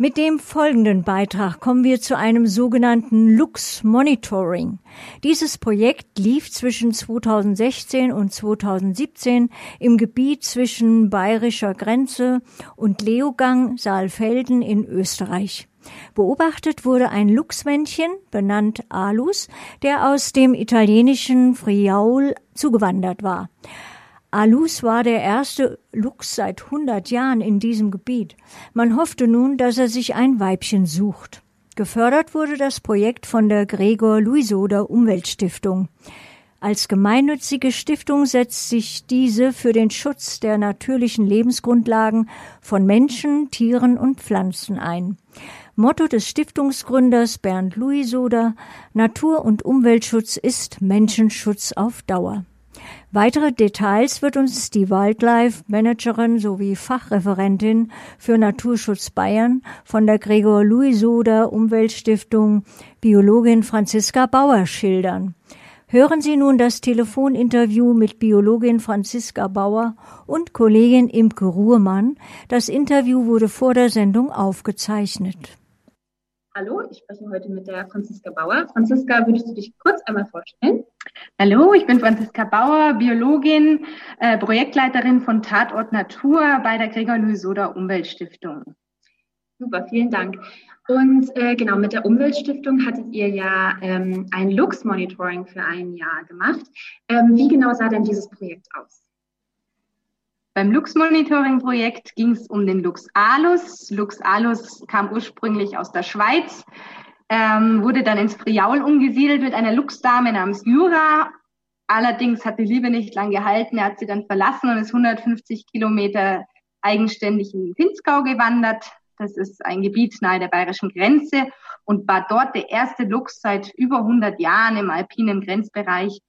Mit dem folgenden Beitrag kommen wir zu einem sogenannten Lux Monitoring. Dieses Projekt lief zwischen 2016 und 2017 im Gebiet zwischen bayerischer Grenze und Leogang Saalfelden in Österreich. Beobachtet wurde ein Luchsmännchen, benannt Alus, der aus dem italienischen Friaul zugewandert war. Alus war der erste Luchs seit 100 Jahren in diesem Gebiet. Man hoffte nun, dass er sich ein Weibchen sucht. Gefördert wurde das Projekt von der Gregor Luisoder Umweltstiftung. Als gemeinnützige Stiftung setzt sich diese für den Schutz der natürlichen Lebensgrundlagen von Menschen, Tieren und Pflanzen ein. Motto des Stiftungsgründers Bernd Luisoder Natur- und Umweltschutz ist Menschenschutz auf Dauer. Weitere Details wird uns die Wildlife Managerin sowie Fachreferentin für Naturschutz Bayern von der Gregor Louis-Soder Umweltstiftung Biologin Franziska Bauer schildern. Hören Sie nun das Telefoninterview mit Biologin Franziska Bauer und Kollegin Imke Ruhrmann. Das Interview wurde vor der Sendung aufgezeichnet. Hallo, ich spreche heute mit der Franziska Bauer. Franziska, würdest du dich kurz einmal vorstellen? Hallo, ich bin Franziska Bauer, Biologin, äh, Projektleiterin von Tatort Natur bei der Gregor Luisoda Umweltstiftung. Super, vielen Dank. Und äh, genau, mit der Umweltstiftung hattet ihr ja ähm, ein Lux-Monitoring für ein Jahr gemacht. Ähm, wie genau sah denn dieses Projekt aus? Beim Lux-Monitoring-Projekt ging es um den Lux Alus. Lux Alus kam ursprünglich aus der Schweiz, ähm, wurde dann ins Friaul umgesiedelt mit einer Luchsdame namens Jura. Allerdings hat die Liebe nicht lang gehalten. Er hat sie dann verlassen und ist 150 Kilometer eigenständig in Pinzgau gewandert. Das ist ein Gebiet nahe der bayerischen Grenze und war dort der erste Luchs seit über 100 Jahren im alpinen Grenzbereich.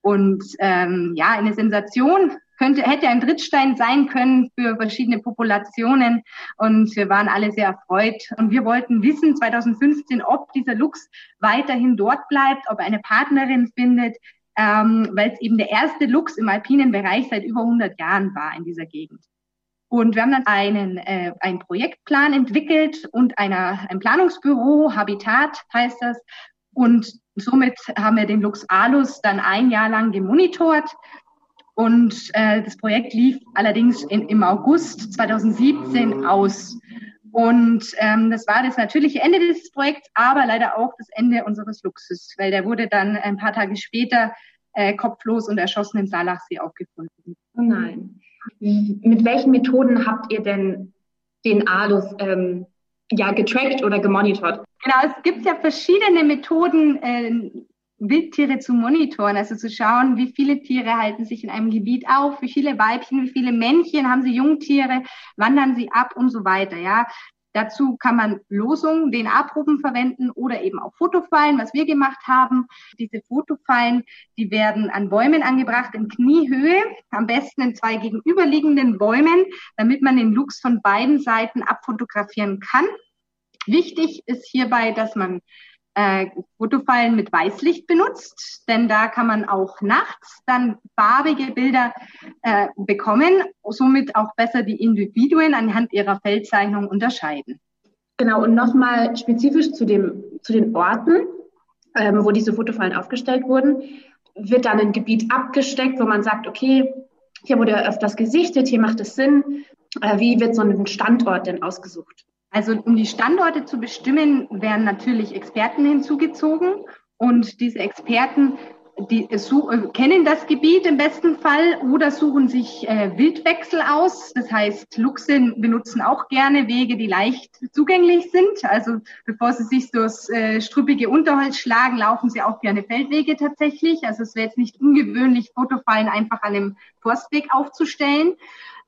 Und ähm, ja, eine Sensation könnte, hätte ein Drittstein sein können für verschiedene Populationen. Und wir waren alle sehr erfreut. Und wir wollten wissen 2015, ob dieser Luchs weiterhin dort bleibt, ob er eine Partnerin findet, ähm, weil es eben der erste Luchs im alpinen Bereich seit über 100 Jahren war in dieser Gegend. Und wir haben dann einen, äh, einen Projektplan entwickelt und einer, ein Planungsbüro, Habitat heißt das. Und somit haben wir den Lux Alus dann ein Jahr lang gemonitort und äh, das Projekt lief allerdings in, im August 2017 aus. Und ähm, das war das natürliche Ende dieses Projekts, aber leider auch das Ende unseres Luxus, weil der wurde dann ein paar Tage später äh, kopflos und erschossen im Saalachsee aufgefunden. Oh nein. Mit welchen Methoden habt ihr denn den Alus ähm, ja getrackt oder gemonitort? Genau, es gibt ja verschiedene Methoden, äh, Wildtiere zu monitoren, also zu schauen, wie viele Tiere halten sich in einem Gebiet auf, wie viele Weibchen, wie viele Männchen haben sie Jungtiere, wandern sie ab und so weiter, ja. Dazu kann man Losungen, den Abrufen verwenden oder eben auch Fotofallen, was wir gemacht haben. Diese Fotofallen, die werden an Bäumen angebracht in Kniehöhe, am besten in zwei gegenüberliegenden Bäumen, damit man den Luchs von beiden Seiten abfotografieren kann. Wichtig ist hierbei, dass man äh, Fotofallen mit Weißlicht benutzt, denn da kann man auch nachts dann farbige Bilder äh, bekommen, somit auch besser die Individuen anhand ihrer Feldzeichnung unterscheiden. Genau, und nochmal spezifisch zu, dem, zu den Orten, ähm, wo diese Fotofallen aufgestellt wurden, wird dann ein Gebiet abgesteckt, wo man sagt, okay, hier wurde öfters gesichtet, hier macht es Sinn. Äh, wie wird so ein Standort denn ausgesucht? Also um die Standorte zu bestimmen, werden natürlich Experten hinzugezogen und diese Experten die äh, kennen das Gebiet im besten Fall oder suchen sich äh, Wildwechsel aus. Das heißt, Luchse benutzen auch gerne Wege, die leicht zugänglich sind. Also bevor sie sich durchs äh, struppige Unterholz schlagen, laufen sie auch gerne Feldwege tatsächlich. Also es wäre jetzt nicht ungewöhnlich, Fotofallen einfach an einem Forstweg aufzustellen.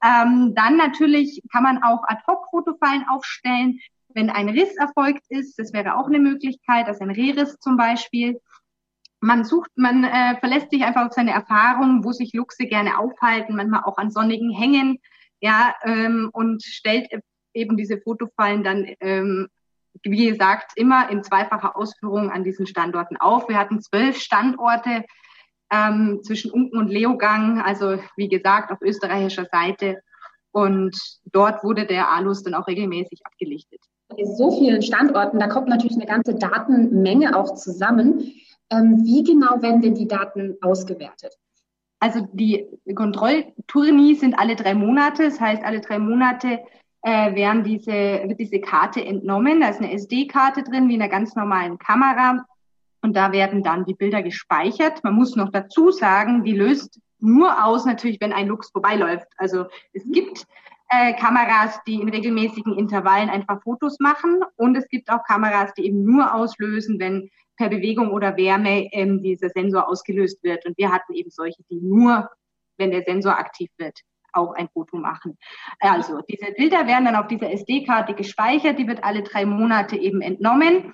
Ähm, dann natürlich kann man auch Ad-Hoc-Fotofallen aufstellen, wenn ein Riss erfolgt ist. Das wäre auch eine Möglichkeit, also ein Rehriss zum Beispiel. Man sucht, man äh, verlässt sich einfach auf seine Erfahrung, wo sich Luchse gerne aufhalten, manchmal auch an sonnigen Hängen, ja, ähm, und stellt eben diese Fotofallen dann, ähm, wie gesagt, immer in zweifacher Ausführung an diesen Standorten auf. Wir hatten zwölf Standorte ähm, zwischen Unken und Leogang, also wie gesagt auf österreichischer Seite. Und dort wurde der Alus dann auch regelmäßig abgelichtet. Bei so vielen Standorten, da kommt natürlich eine ganze Datenmenge auch zusammen. Ähm, wie genau werden denn die Daten ausgewertet? Also die Kontrolltournis sind alle drei Monate. Das heißt, alle drei Monate äh, werden diese, wird diese Karte entnommen. Da ist eine SD-Karte drin, wie in einer ganz normalen Kamera. Und da werden dann die Bilder gespeichert. Man muss noch dazu sagen, die löst nur aus natürlich, wenn ein Lux vorbeiläuft. Also es gibt äh, Kameras, die in regelmäßigen Intervallen einfach Fotos machen und es gibt auch Kameras, die eben nur auslösen, wenn per Bewegung oder Wärme ähm, dieser Sensor ausgelöst wird. Und wir hatten eben solche, die nur, wenn der Sensor aktiv wird, auch ein Foto machen. Also diese Bilder werden dann auf dieser SD-Karte gespeichert, die wird alle drei Monate eben entnommen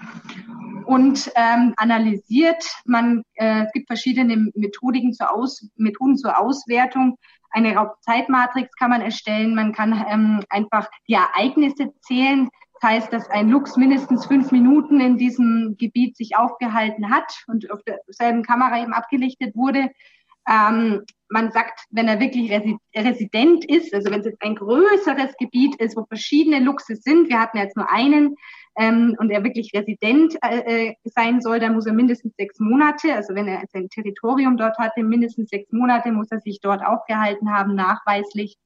und ähm, analysiert. Man, äh, es gibt verschiedene Methodiken zur Aus, Methoden zur Auswertung. Eine Raubzeitmatrix kann man erstellen. Man kann ähm, einfach die Ereignisse zählen. Das heißt, dass ein Lux mindestens fünf Minuten in diesem Gebiet sich aufgehalten hat und auf derselben Kamera eben abgelichtet wurde. Ähm, man sagt, wenn er wirklich Resident ist, also wenn es jetzt ein größeres Gebiet ist, wo verschiedene Luchse sind, wir hatten jetzt nur einen, ähm, und er wirklich Resident äh, äh, sein soll, dann muss er mindestens sechs Monate, also wenn er sein Territorium dort hatte, mindestens sechs Monate muss er sich dort aufgehalten haben, nachweislich.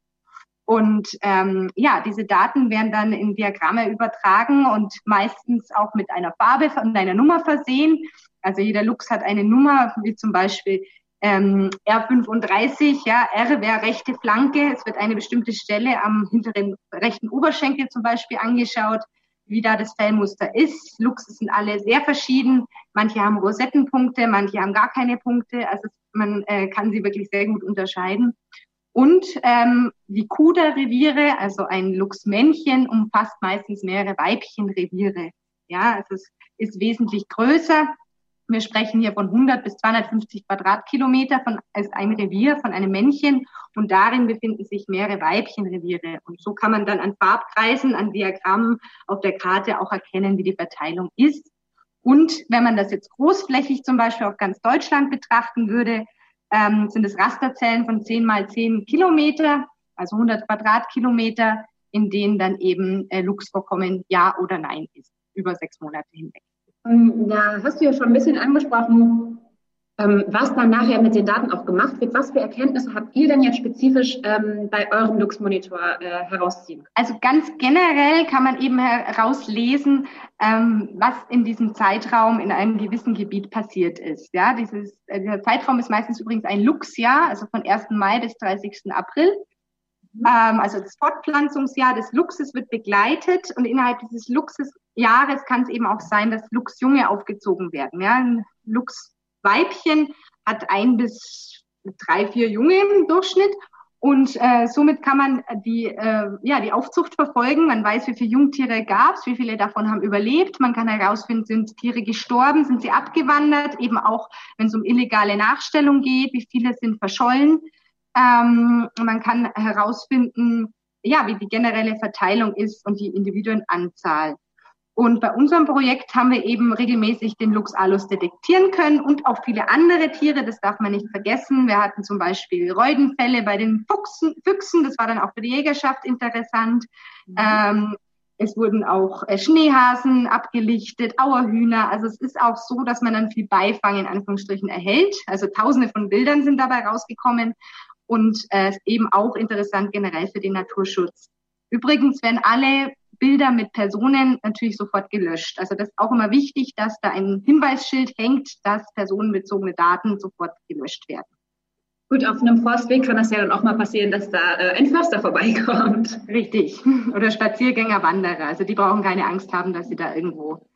Und ähm, ja, diese Daten werden dann in Diagramme übertragen und meistens auch mit einer Farbe und einer Nummer versehen. Also jeder Lux hat eine Nummer, wie zum Beispiel ähm, R35, ja, R wäre rechte Flanke. Es wird eine bestimmte Stelle am hinteren rechten Oberschenkel zum Beispiel angeschaut, wie da das Fellmuster ist. Luchse sind alle sehr verschieden. Manche haben Rosettenpunkte, manche haben gar keine Punkte. Also man äh, kann sie wirklich sehr gut unterscheiden. Und ähm, die Kuda-Reviere, also ein Luchsmännchen, umfasst meistens mehrere Weibchenreviere. Ja, also es ist wesentlich größer. Wir sprechen hier von 100 bis 250 Quadratkilometer von als ein Revier von einem Männchen und darin befinden sich mehrere Weibchenreviere. Und so kann man dann an Farbkreisen, an Diagrammen auf der Karte auch erkennen, wie die Verteilung ist. Und wenn man das jetzt großflächig zum Beispiel auf ganz Deutschland betrachten würde, ähm, sind es Rasterzellen von 10 mal 10 Kilometer, also 100 Quadratkilometer, in denen dann eben äh, Luchsvorkommen Ja oder Nein ist, über sechs Monate hinweg. Ähm, ja, hast du ja schon ein bisschen angesprochen, ähm, was dann nachher mit den Daten auch gemacht wird. Was für Erkenntnisse habt ihr denn jetzt spezifisch ähm, bei eurem Lux-Monitor äh, herausziehen? Also ganz generell kann man eben herauslesen, was in diesem Zeitraum in einem gewissen Gebiet passiert ist. Ja, dieses, äh, dieser Zeitraum ist meistens übrigens ein Lux-Jahr, also von 1. Mai bis 30. April. Ähm, also das Fortpflanzungsjahr des Luchses wird begleitet und innerhalb dieses Luchsjahres kann es eben auch sein, dass Luchsjunge aufgezogen werden. Ja, ein Luchsweibchen hat ein bis drei, vier Junge im Durchschnitt und äh, somit kann man die, äh, ja, die Aufzucht verfolgen. Man weiß, wie viele Jungtiere gab es, wie viele davon haben überlebt. Man kann herausfinden, sind Tiere gestorben, sind sie abgewandert, eben auch, wenn es um illegale Nachstellung geht, wie viele sind verschollen. Ähm, man kann herausfinden, ja, wie die generelle Verteilung ist und die Individuenanzahl. Und bei unserem Projekt haben wir eben regelmäßig den Lux alus detektieren können und auch viele andere Tiere, das darf man nicht vergessen. Wir hatten zum Beispiel Reudenfälle bei den Fuchsen, Füchsen, das war dann auch für die Jägerschaft interessant. Mhm. Ähm, es wurden auch äh, Schneehasen abgelichtet, Auerhühner. Also es ist auch so, dass man dann viel Beifang in Anführungsstrichen erhält. Also tausende von Bildern sind dabei rausgekommen und äh, eben auch interessant generell für den Naturschutz. Übrigens werden alle Bilder mit Personen natürlich sofort gelöscht. Also das ist auch immer wichtig, dass da ein Hinweisschild hängt, dass personenbezogene Daten sofort gelöscht werden. Gut, auf einem Forstweg kann das ja dann auch mal passieren, dass da äh, ein Förster vorbeikommt. Richtig. Oder Spaziergänger, Wanderer. Also die brauchen keine Angst haben, dass sie da irgendwo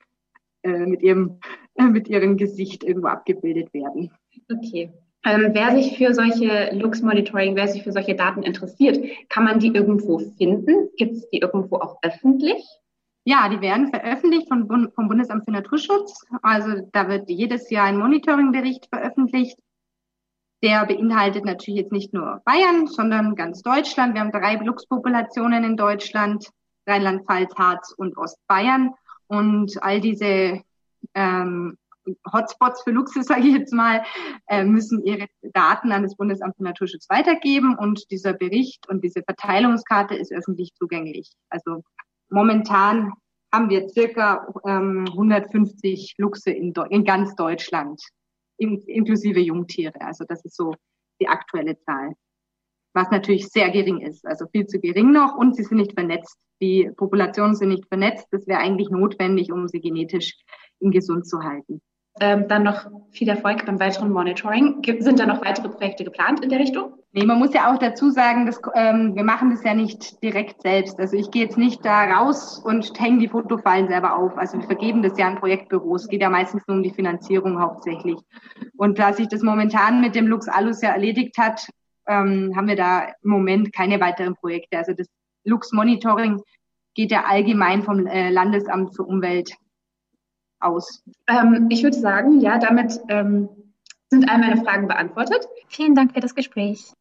äh, mit ihrem äh, mit ihrem Gesicht irgendwo abgebildet werden. Okay. Ähm, wer sich für solche Lux-Monitoring, wer sich für solche Daten interessiert, kann man die irgendwo finden? Gibt es die irgendwo auch öffentlich? Ja, die werden veröffentlicht vom, vom Bundesamt für Naturschutz. Also da wird jedes Jahr ein Monitoringbericht veröffentlicht. Der beinhaltet natürlich jetzt nicht nur Bayern, sondern ganz Deutschland. Wir haben drei Luchspopulationen in Deutschland, Rheinland-Pfalz, Harz und Ostbayern. Und all diese ähm, Hotspots für Luchse, sage ich jetzt mal, äh, müssen ihre Daten an das Bundesamt für Naturschutz weitergeben und dieser Bericht und diese Verteilungskarte ist öffentlich zugänglich. Also momentan haben wir circa ähm, 150 Luchse in, in ganz Deutschland, in, inklusive Jungtiere. Also das ist so die aktuelle Zahl. Was natürlich sehr gering ist, also viel zu gering noch und sie sind nicht vernetzt. Die Populationen sind nicht vernetzt. Das wäre eigentlich notwendig, um sie genetisch gesund zu halten. Ähm, dann noch viel Erfolg beim weiteren Monitoring. Gibt, sind da noch weitere Projekte geplant in der Richtung? Nee, man muss ja auch dazu sagen, dass, ähm, wir machen das ja nicht direkt selbst. Also ich gehe jetzt nicht da raus und hänge die Fotofallen selber auf. Also wir vergeben das ja an Projektbüros. Es geht ja meistens nur um die Finanzierung hauptsächlich. Und da sich das momentan mit dem Lux Alus ja erledigt hat, ähm, haben wir da im Moment keine weiteren Projekte. Also das Lux Monitoring geht ja allgemein vom äh, Landesamt für Umwelt aus? Ähm, ich würde sagen, ja, damit ähm, sind all meine Fragen beantwortet. Vielen Dank für das Gespräch.